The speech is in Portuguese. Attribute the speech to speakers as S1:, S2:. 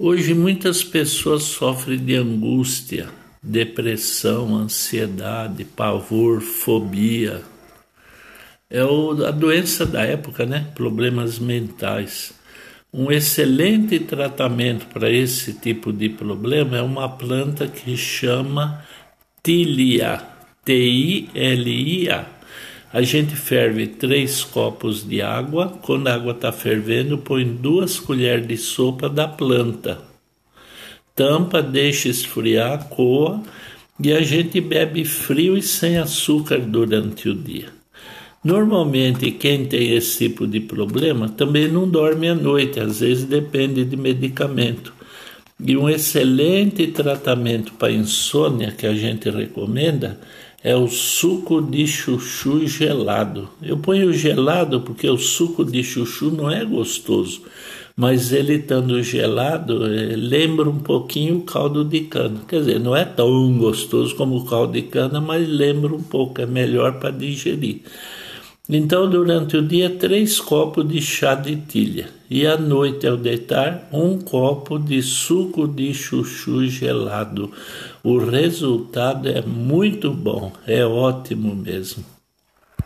S1: Hoje muitas pessoas sofrem de angústia, depressão, ansiedade, pavor, fobia. É a doença da época, né? Problemas mentais. Um excelente tratamento para esse tipo de problema é uma planta que chama Tilia, T-I-L-I-A a gente ferve três copos de água. Quando a água está fervendo, põe duas colheres de sopa da planta. Tampa, deixa esfriar, coa e a gente bebe frio e sem açúcar durante o dia. Normalmente, quem tem esse tipo de problema também não dorme à noite, às vezes depende de medicamento. E um excelente tratamento para insônia que a gente recomenda é o suco de chuchu gelado. Eu ponho gelado porque o suco de chuchu não é gostoso, mas ele estando gelado eh, lembra um pouquinho o caldo de cana. Quer dizer, não é tão gostoso como o caldo de cana, mas lembra um pouco, é melhor para digerir. Então, durante o dia, três copos de chá de tilha. E à noite, ao deitar, um copo de suco de chuchu gelado. O resultado é muito bom, é ótimo mesmo.